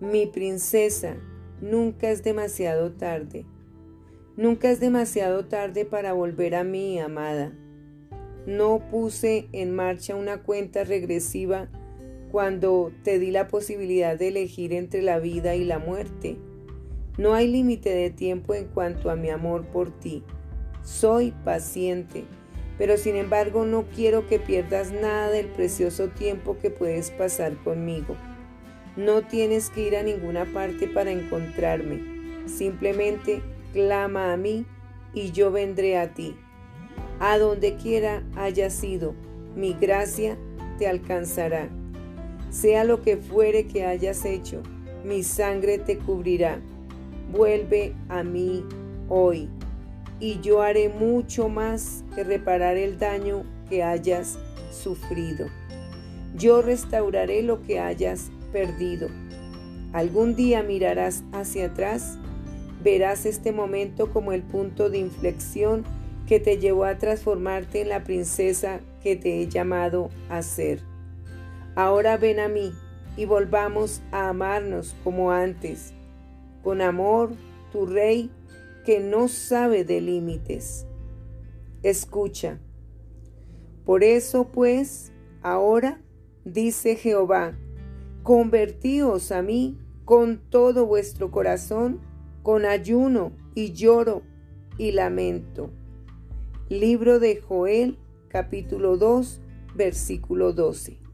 Mi princesa, nunca es demasiado tarde. Nunca es demasiado tarde para volver a mí, amada. No puse en marcha una cuenta regresiva cuando te di la posibilidad de elegir entre la vida y la muerte. No hay límite de tiempo en cuanto a mi amor por ti. Soy paciente, pero sin embargo no quiero que pierdas nada del precioso tiempo que puedes pasar conmigo. No tienes que ir a ninguna parte para encontrarme. Simplemente clama a mí y yo vendré a ti. A donde quiera hayas ido, mi gracia te alcanzará. Sea lo que fuere que hayas hecho, mi sangre te cubrirá vuelve a mí hoy, y yo haré mucho más que reparar el daño que hayas sufrido. Yo restauraré lo que hayas perdido. Algún día mirarás hacia atrás, verás este momento como el punto de inflexión que te llevó a transformarte en la princesa que te he llamado a ser. Ahora ven a mí y volvamos a amarnos como antes con amor, tu rey que no sabe de límites. Escucha. Por eso pues, ahora, dice Jehová, convertíos a mí con todo vuestro corazón, con ayuno y lloro y lamento. Libro de Joel, capítulo 2, versículo 12.